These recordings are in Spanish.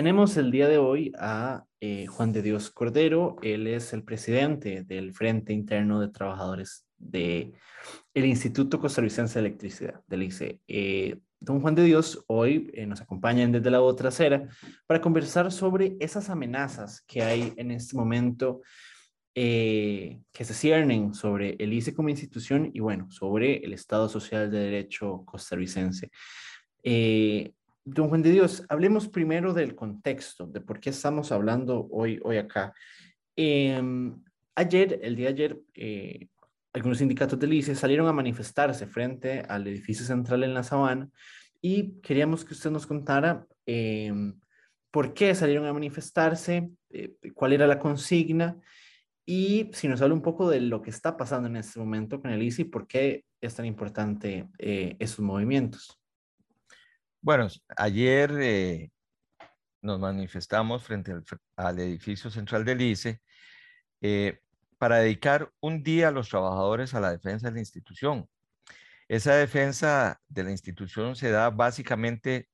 Tenemos el día de hoy a eh, Juan de Dios Cordero. Él es el presidente del Frente Interno de Trabajadores del el Instituto Costarricense de Electricidad, del ICE. Eh, don Juan de Dios hoy eh, nos acompaña desde la otra acera para conversar sobre esas amenazas que hay en este momento que se ciernen sobre el ICE como institución y bueno, sobre el Estado Social de Derecho costarricense. Don Juan de Dios, hablemos primero del contexto, de por qué estamos hablando hoy, hoy acá. Em, ayer, el día de ayer, eh, algunos sindicatos del ICE salieron a manifestarse frente al edificio central en la Sabana y queríamos que usted nos contara em, por qué salieron a manifestarse, eh, cuál era la consigna y si nos habla un poco de lo que está pasando en este momento con el ICE y por qué es tan importante eh, esos movimientos. Bueno, ayer eh, nos manifestamos frente al, edificio central del ICE eh, para dedicar un día a los trabajadores a la defensa de la institución. Esa defensa de la institución se da básicamente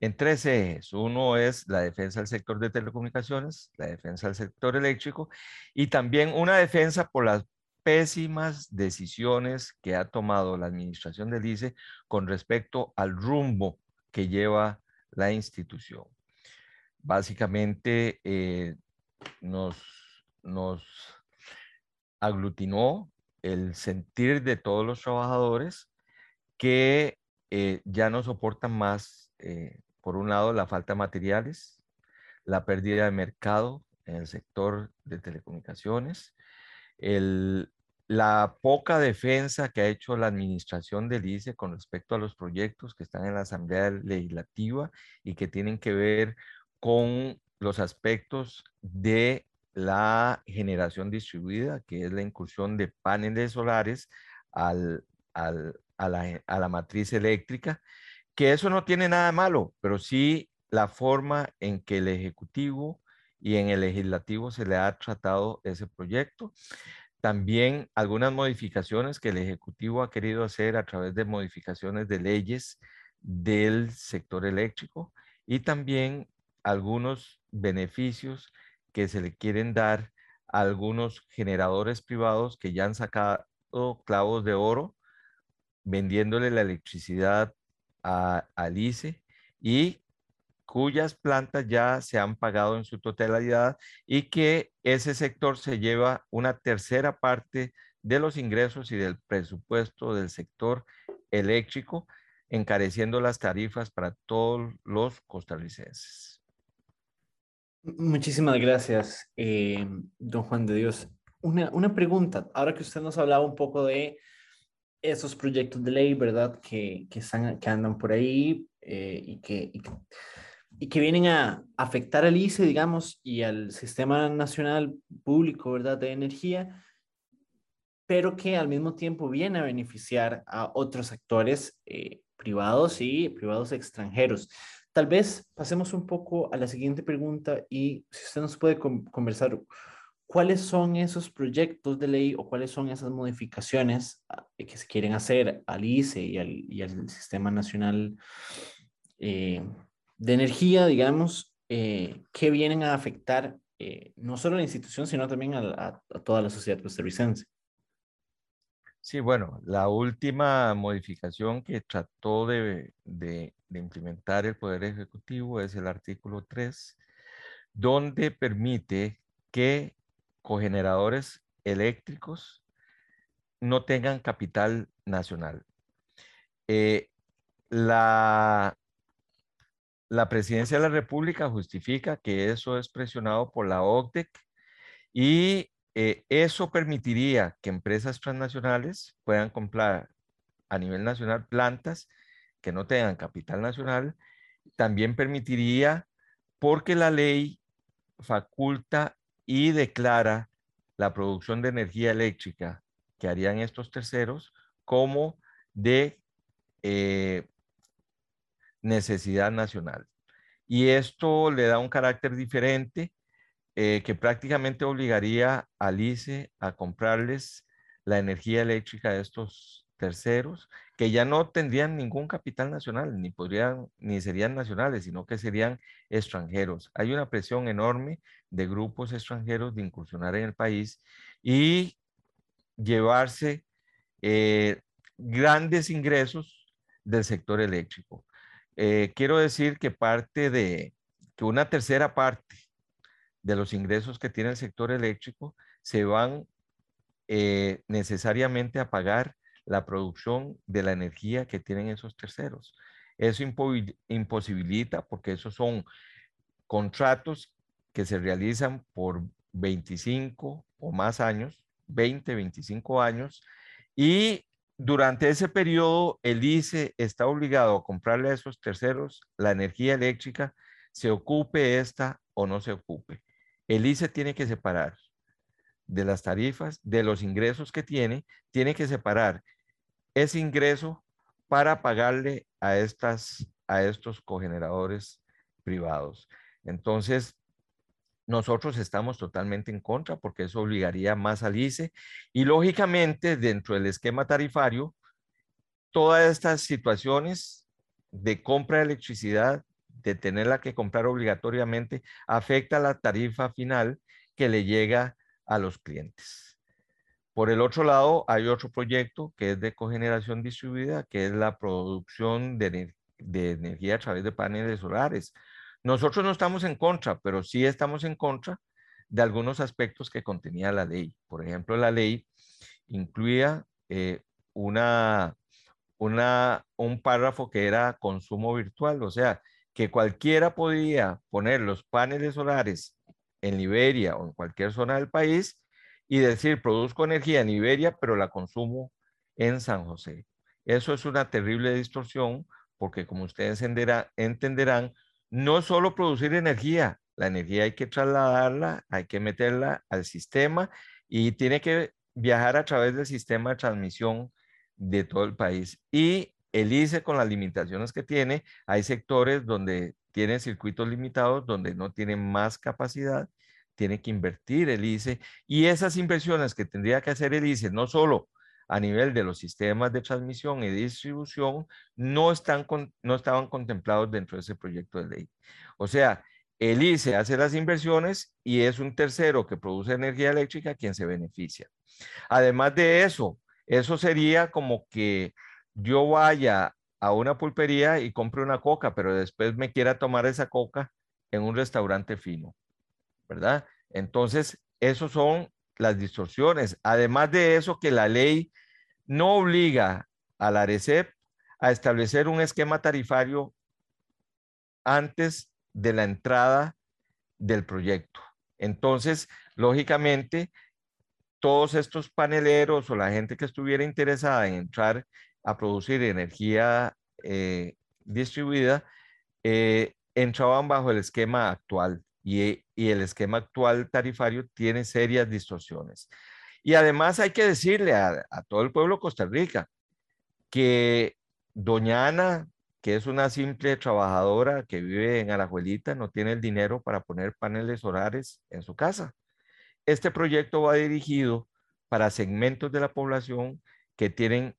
en tres ejes. Uno es la defensa del sector de telecomunicaciones, la defensa del sector eléctrico y también una defensa por las pésimas decisiones que ha tomado la administración del ICE con respecto al rumbo que lleva la institución. Básicamente eh, nos, nos aglutinó el sentir de todos los trabajadores que eh, ya no soportan más, eh, por un lado, la falta de materiales, la pérdida de mercado en el sector de telecomunicaciones, el, la poca defensa que ha hecho la administración del ICE con respecto a los proyectos que están en la Asamblea Legislativa y que tienen que ver con los aspectos de la generación distribuida, que es la incursión de paneles solares a, la, a la matriz eléctrica, que eso no tiene nada malo, pero sí la forma en que el Ejecutivo y en el Legislativo se le ha tratado ese proyecto. También algunas modificaciones que el Ejecutivo ha querido hacer a través de modificaciones de leyes del sector eléctrico y también algunos beneficios que se le quieren dar a algunos generadores privados que ya han sacado clavos de oro vendiéndole la electricidad a, al ICE y cuyas plantas ya se han pagado en su totalidad y que ese sector se lleva una tercera parte de los ingresos y del presupuesto del sector eléctrico, encareciendo las tarifas para todos los costarricenses. Muchísimas gracias, eh, don Juan de Dios. Una, pregunta, ahora que usted nos hablaba un poco de esos proyectos de ley, ¿verdad? Que, están, que andan por ahí eh, y que y que vienen a afectar al ICE, digamos, y al Sistema Nacional Público, ¿verdad?, de energía, pero que al mismo tiempo viene a beneficiar a otros actores eh, privados y privados extranjeros. Tal vez pasemos un poco a la siguiente pregunta y si usted nos puede conversar, ¿cuáles son esos proyectos de ley o cuáles son esas modificaciones ah, que se quieren hacer al ICE y al, y al Sistema Nacional eh, de energía, digamos, eh, que vienen a afectar eh, no solo a la institución, sino también a, toda la sociedad costarricense. Sí, bueno, la última modificación que trató de, implementar el Poder Ejecutivo es el artículo 3, donde permite que cogeneradores eléctricos no tengan capital nacional. Eh, la la presidencia de la República justifica que eso es presionado por la OCDEC y eh, eso permitiría que empresas transnacionales puedan comprar a nivel nacional plantas que no tengan capital nacional. También permitiría, porque la ley faculta y declara la producción de energía eléctrica que harían estos terceros como de eh, necesidad nacional. Y esto le da un carácter diferente eh, que prácticamente obligaría al ICE a comprarles la energía eléctrica de estos terceros que ya no tendrían ningún capital nacional, ni podrían, ni serían nacionales, sino que serían extranjeros. Hay una presión enorme de grupos extranjeros de incursionar en el país y llevarse eh, grandes ingresos del sector eléctrico. Eh, quiero decir que parte de, que una tercera parte de los ingresos que tiene el sector eléctrico se van eh, necesariamente a pagar la producción de la energía que tienen esos terceros. Eso imposibilita porque esos son contratos que se realizan por 25 o más años, 20, 25 años, y durante ese periodo el ICE está obligado a comprarle a esos terceros la energía eléctrica, se ocupe esta o no se ocupe. El ICE tiene que separar de las tarifas, de los ingresos que tiene, tiene que separar ese ingreso para pagarle a, estas, a estos cogeneradores privados. Entonces, nosotros estamos totalmente en contra porque eso obligaría más al ICE y lógicamente dentro del esquema tarifario, todas estas situaciones de compra de electricidad, de tenerla que comprar obligatoriamente, afecta la tarifa final que le llega a los clientes. Por el otro lado, hay otro proyecto que es de cogeneración distribuida, que es la producción de, energía a través de paneles solares. Nosotros no estamos en contra, pero sí estamos en contra de algunos aspectos que contenía la ley. Por ejemplo, la ley incluía eh, una, una, un párrafo que era consumo virtual, o sea, que cualquiera podía poner los paneles solares en Liberia o en cualquier zona del país y decir, produzco energía en Iberia, pero la consumo en San José. Eso es una terrible distorsión porque como ustedes entenderán, no solo producir energía, la energía hay que trasladarla, hay que meterla al sistema y tiene que viajar a través del sistema de transmisión de todo el país. Y el ICE con las limitaciones que tiene, hay sectores donde tienen circuitos limitados, donde no tienen más capacidad tiene que invertir el ICE y esas inversiones que tendría que hacer el ICE, no solo a nivel de los sistemas de transmisión y distribución, no, están no estaban contemplados dentro de ese proyecto de ley. O sea, el ICE hace las inversiones y es un tercero que produce energía eléctrica quien se beneficia. Además de eso, eso sería como que yo vaya a una pulpería y compre una coca, pero después me quiera tomar esa coca en un restaurante fino. ¿verdad? Entonces, esos son las distorsiones. Además de eso, que la ley no obliga a la ARECEP a establecer un esquema tarifario antes de la entrada del proyecto. Entonces, lógicamente, todos estos paneleros o la gente que estuviera interesada en entrar a producir energía eh, distribuida, eh, entraban bajo el esquema actual y, el esquema actual tarifario tiene serias distorsiones. Y además hay que decirle a, todo el pueblo de Costa Rica que doña Ana, que es una simple trabajadora que vive en Alajuelita, no tiene el dinero para poner paneles solares en su casa. Este proyecto va dirigido para segmentos de la población que tienen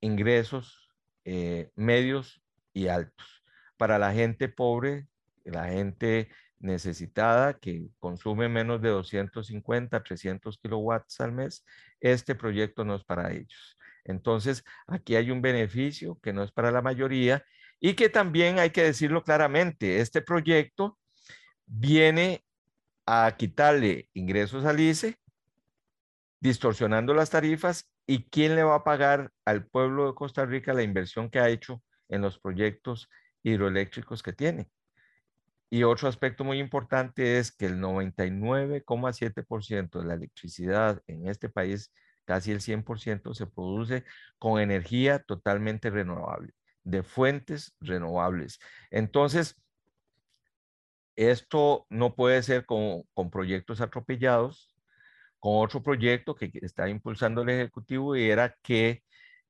ingresos eh, medios y altos. Para la gente pobre, la gente necesitada que consume menos de 250, 300 kilowatts al mes, este proyecto no es para ellos. Entonces, aquí hay un beneficio que no es para la mayoría y que también hay que decirlo claramente, este proyecto viene a quitarle ingresos al ICE, distorsionando las tarifas y quién le va a pagar al pueblo de Costa Rica la inversión que ha hecho en los proyectos hidroeléctricos que tiene. Y otro aspecto muy importante es que el 99,7% de la electricidad en este país, casi el 100%, se produce con energía totalmente renovable, de fuentes renovables. Entonces, esto no puede ser con, con proyectos atropellados, con otro proyecto que está impulsando el Ejecutivo y era que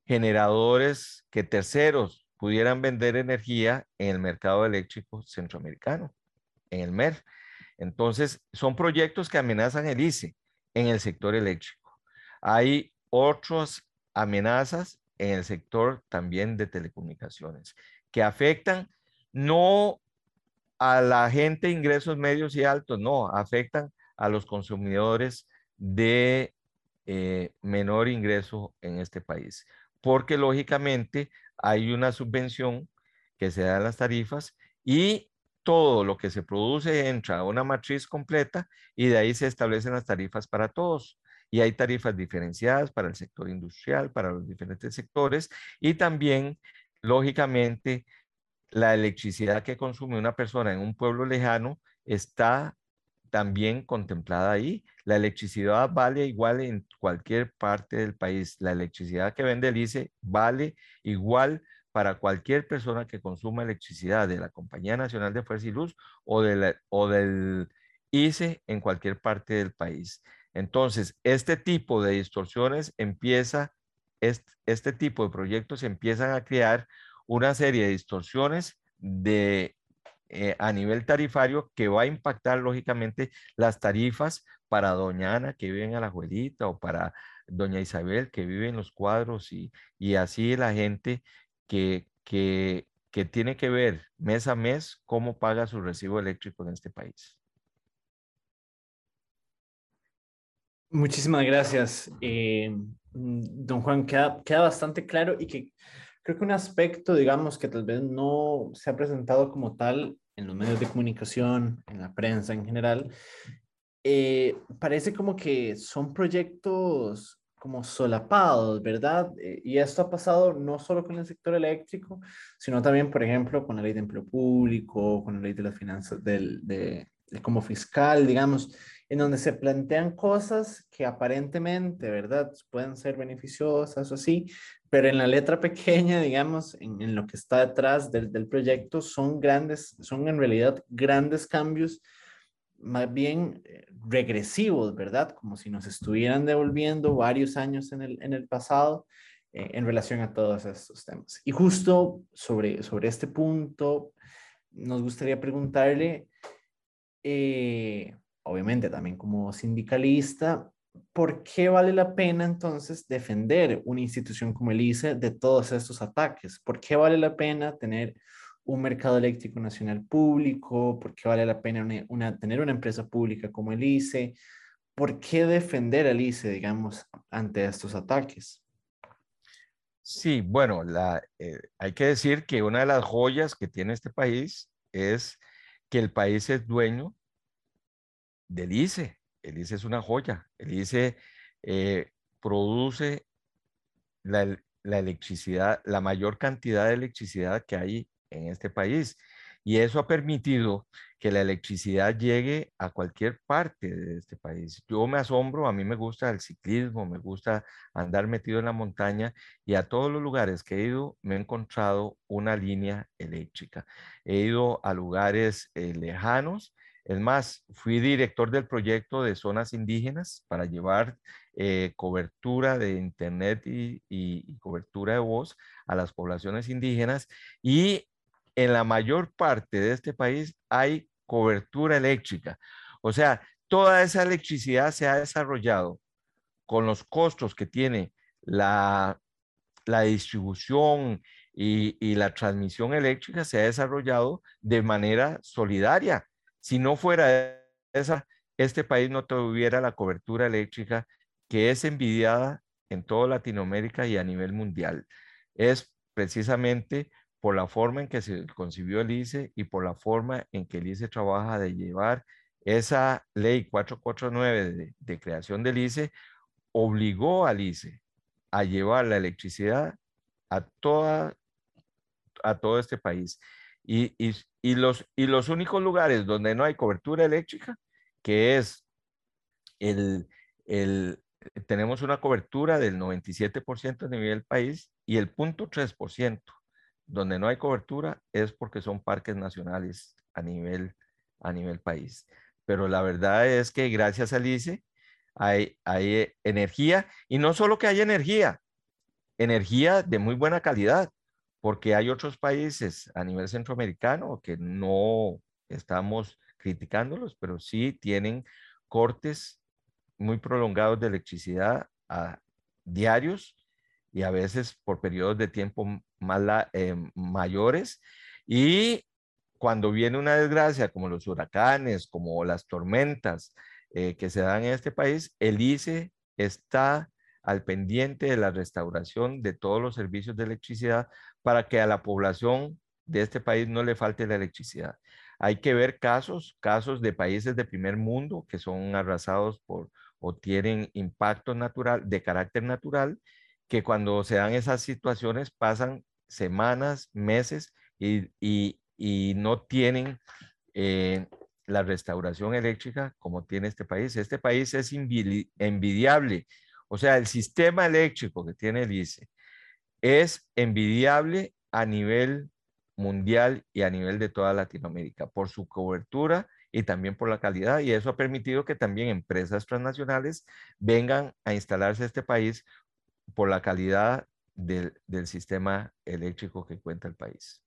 generadores, que terceros pudieran vender energía en el mercado eléctrico centroamericano, en el MER. Entonces, son proyectos que amenazan el ICE en el sector eléctrico. Hay otras amenazas en el sector también de telecomunicaciones, que afectan no a la gente ingresos medios y altos, no, afectan a los consumidores de eh, menor ingreso en este país, porque lógicamente hay una subvención que se da en las tarifas y todo lo que se produce entra a una matriz completa y de ahí se establecen las tarifas para todos. Y hay tarifas diferenciadas para el sector industrial, para los diferentes sectores y también, lógicamente, la electricidad que consume una persona en un pueblo lejano está también contemplada ahí. La electricidad vale igual en cualquier parte del país. La electricidad que vende el ICE vale igual para cualquier persona que consuma electricidad de la Compañía Nacional de Fuerza y Luz o, de o del ICE en cualquier parte del país. Entonces, este tipo de distorsiones empieza, este, este tipo de proyectos empiezan a crear una serie de distorsiones de, eh, a nivel tarifario que va a impactar lógicamente las tarifas para doña Ana que vive en Alajuelita o para doña Isabel que vive en los cuadros y, y así la gente que, que, que tiene que ver mes a mes cómo paga su recibo eléctrico en este país. Muchísimas gracias, eh, don Juan. Queda, queda bastante claro y que creo que un aspecto, digamos, que tal vez no se ha presentado como tal en los medios de comunicación, en la prensa en general, eh, parece como que son proyectos como solapados, ¿verdad? Eh, y esto ha pasado no solo con el sector eléctrico, sino también, por ejemplo, con la ley de empleo público, con la ley de las finanzas, del, de, como fiscal, digamos, en donde se plantean cosas que aparentemente, ¿verdad? Pueden ser beneficiosas o así, pero en la letra pequeña, digamos, en, en lo que está detrás del, del, proyecto, son grandes, son en realidad grandes cambios más bien eh, regresivos, ¿verdad? Como si nos estuvieran devolviendo varios años en el, en el pasado eh, en relación a todos estos temas. Y justo sobre, sobre este punto, nos gustaría preguntarle, eh, obviamente también como sindicalista, ¿por qué vale la pena entonces defender una institución como el ICE de todos estos ataques? ¿Por qué vale la pena tener un mercado eléctrico nacional público, por qué vale la pena tener una empresa pública como el ICE, por qué defender al ICE, digamos, ante estos ataques. Sí, bueno, eh, hay que decir que una de las joyas que tiene este país es que el país es dueño del ICE. El ICE es una joya. El ICE eh, produce la, electricidad, la mayor cantidad de electricidad que hay en este país. Y eso ha permitido que la electricidad llegue a cualquier parte de este país. Yo me asombro, a mí me gusta el ciclismo, me gusta andar metido en la montaña y a todos los lugares que he ido me he encontrado una línea eléctrica. He ido a lugares eh, lejanos. Es más, fui director del proyecto de zonas indígenas para llevar eh, cobertura de internet y, cobertura de voz a las poblaciones indígenas y en la mayor parte de este país hay cobertura eléctrica. O sea, toda esa electricidad se ha desarrollado con los costos que tiene la, distribución y, la transmisión eléctrica, se ha desarrollado de manera solidaria. Si no fuera esa, este país no tuviera la cobertura eléctrica que es envidiada en toda Latinoamérica y a nivel mundial. Es precisamente por la forma en que se concibió el ICE y por la forma en que el ICE trabaja de llevar esa ley 449 de, de creación del ICE, obligó al ICE a llevar la electricidad a, toda, a todo este país. Y, y, y, los, y los únicos lugares donde no hay cobertura eléctrica, que es el, el, tenemos una cobertura del 97% a nivel del país y el punto 3% donde no hay cobertura es porque son parques nacionales a nivel, a nivel país. Pero la verdad es que gracias al ICE hay, hay energía y no solo que hay energía, energía de muy buena calidad, porque hay otros países a nivel centroamericano que no estamos criticándolos, pero sí tienen cortes muy prolongados de electricidad a diarios y a veces por periodos de tiempo más eh, mayores. Y cuando viene una desgracia como los huracanes, como las tormentas eh, que se dan en este país, el ICE está al pendiente de la restauración de todos los servicios de electricidad para que a la población de este país no le falte la electricidad. Hay que ver casos, casos de países de primer mundo que son arrasados por o tienen impacto natural, de carácter natural, que cuando se dan esas situaciones pasan semanas, meses y, no tienen eh, la restauración eléctrica como tiene este país. Este país es envidiable. O sea, el sistema eléctrico que tiene el ICE es envidiable a nivel mundial y a nivel de toda Latinoamérica por su cobertura y también por la calidad. Y eso ha permitido que también empresas transnacionales vengan a instalarse a este país por la calidad del, sistema eléctrico que cuenta el país.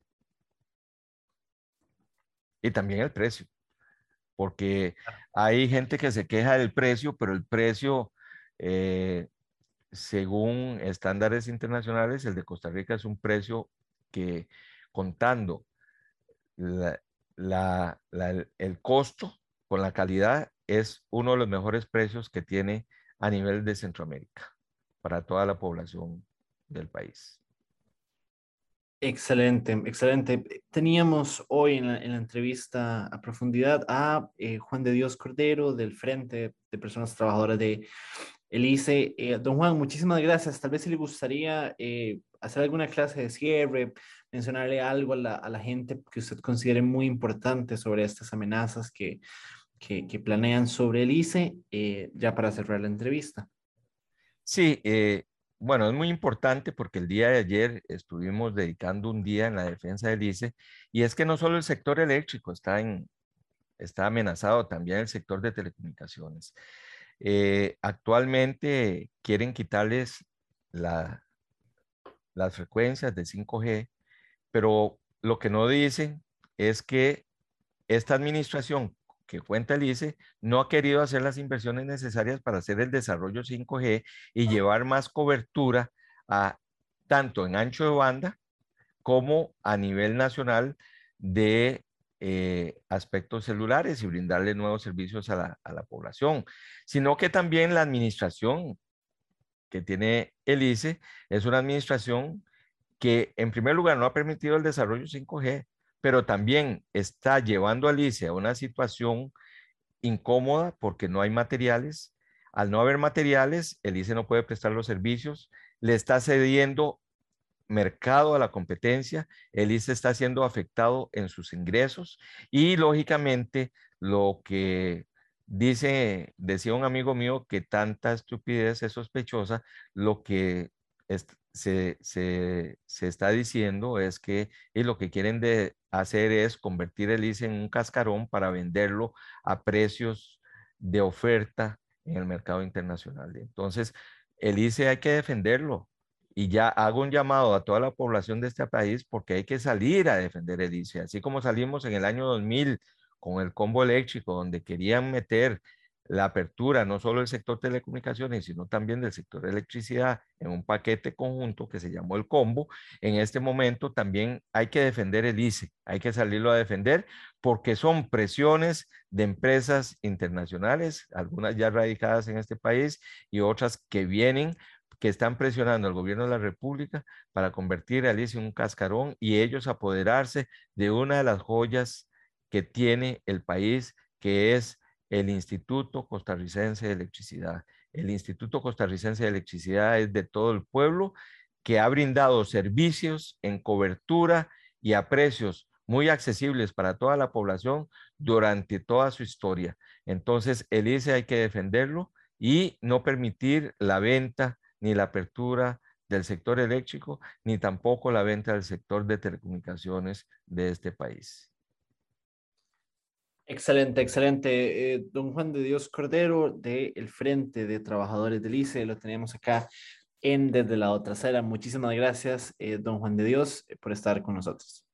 Y también el precio, porque hay gente que se queja del precio, pero el precio, eh, según estándares internacionales, el de Costa Rica es un precio que contando el costo con la calidad es uno de los mejores precios que tiene a nivel de Centroamérica para toda la población del país. Excelente, excelente. Teníamos hoy en la, entrevista a profundidad a eh, Juan de Dios Cordero del Frente de Personas Trabajadoras de Elice. Eh, don Juan, muchísimas gracias. Tal vez si le gustaría eh, hacer alguna clase de cierre, mencionarle algo a la, gente que usted considere muy importante sobre estas amenazas que, que, planean sobre el ICE, eh, ya para cerrar la entrevista. Sí, bueno, es muy importante porque el día de ayer estuvimos dedicando un día en la defensa del ICE y es que no solo el sector eléctrico está, en, está amenazado, también el sector de telecomunicaciones. Eh, actualmente quieren quitarles la, las frecuencias de 5G pero lo que no dicen es que esta administración que cuenta el ICE no ha querido hacer las inversiones necesarias para hacer el desarrollo 5G y llevar más cobertura a tanto en ancho de banda como a nivel nacional de eh, aspectos celulares y brindarle nuevos servicios a la, a la, población, sino que también la administración que tiene el ICE es una administración que en primer lugar no ha permitido el desarrollo 5G, pero también está llevando a Alicia a una situación incómoda porque no hay materiales. Al no haber materiales, el ICE no puede prestar los servicios, le está cediendo mercado a la competencia, el ICE está siendo afectado en sus ingresos y lógicamente lo que dice, decía un amigo mío que tanta estupidez es sospechosa, lo que se, está diciendo es que y lo que quieren de hacer es convertir el ICE en un cascarón para venderlo a precios de oferta en el mercado internacional. Entonces, el ICE hay que defenderlo. Y ya hago un llamado a toda la población de este país porque hay que salir a defender el ICE. Así como salimos en el año 2000 con el combo eléctrico, donde querían meter la apertura no solo del sector telecomunicaciones, sino también del sector electricidad en un paquete conjunto que se llamó el combo, en este momento también hay que defender el ICE, hay que salirlo a defender porque son presiones de empresas internacionales, algunas ya radicadas en este país y otras que vienen que están presionando al gobierno de la República para convertir al ICE en un cascarón y ellos apoderarse de una de las joyas que tiene el país, que es el Instituto Costarricense de Electricidad. El Instituto Costarricense de Electricidad es de todo el pueblo que ha brindado servicios en cobertura y a precios muy accesibles para toda la población durante toda su historia. Entonces, el ICE hay que defenderlo y no permitir la venta ni la apertura del sector eléctrico, ni tampoco la venta del sector de telecomunicaciones de este país. Excelente, excelente. Eh, don Juan de Dios Cordero, del Frente de Trabajadores del ICE, lo tenemos acá en Desde la Otra Trasera. Muchísimas gracias, eh, don Juan de Dios, eh, por estar con nosotros.